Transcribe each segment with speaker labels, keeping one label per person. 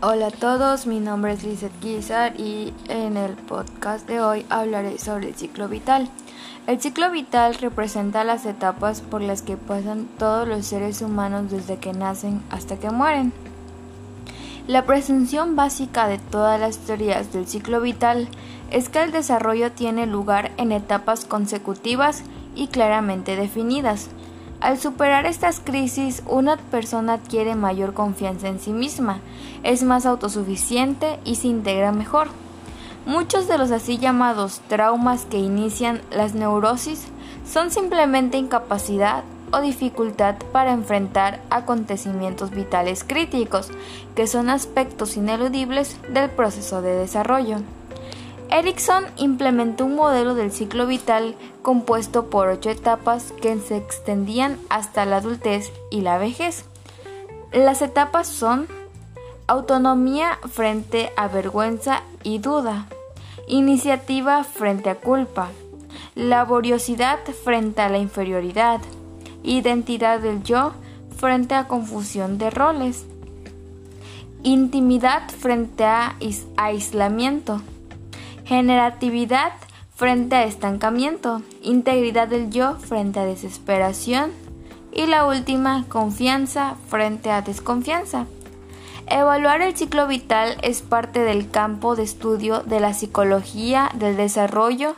Speaker 1: Hola a todos, mi nombre es Lizeth Guizar y en el podcast de hoy hablaré sobre el ciclo vital. El ciclo vital representa las etapas por las que pasan todos los seres humanos desde que nacen hasta que mueren. La presunción básica de todas las teorías del ciclo vital es que el desarrollo tiene lugar en etapas consecutivas y claramente definidas. Al superar estas crisis, una persona adquiere mayor confianza en sí misma, es más autosuficiente y se integra mejor. Muchos de los así llamados traumas que inician las neurosis son simplemente incapacidad o dificultad para enfrentar acontecimientos vitales críticos, que son aspectos ineludibles del proceso de desarrollo. Erickson implementó un modelo del ciclo vital compuesto por ocho etapas que se extendían hasta la adultez y la vejez. Las etapas son autonomía frente a vergüenza y duda, iniciativa frente a culpa, laboriosidad frente a la inferioridad, identidad del yo frente a confusión de roles, intimidad frente a aislamiento, generatividad frente a estancamiento, integridad del yo frente a desesperación y la última, confianza frente a desconfianza. Evaluar el ciclo vital es parte del campo de estudio de la psicología del desarrollo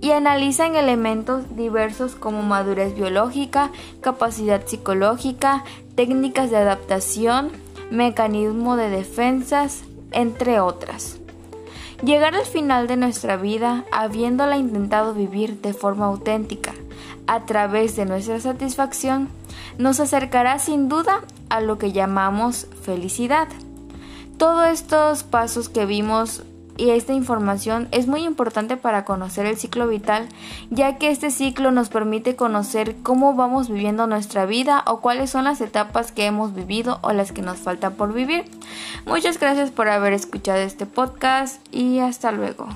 Speaker 1: y analizan elementos diversos como madurez biológica, capacidad psicológica, técnicas de adaptación, mecanismo de defensas, entre otras. Llegar al final de nuestra vida habiéndola intentado vivir de forma auténtica, a través de nuestra satisfacción, nos acercará sin duda a lo que llamamos felicidad. Todos estos pasos que vimos y esta información es muy importante para conocer el ciclo vital, ya que este ciclo nos permite conocer cómo vamos viviendo nuestra vida o cuáles son las etapas que hemos vivido o las que nos faltan por vivir. Muchas gracias por haber escuchado este podcast y hasta luego.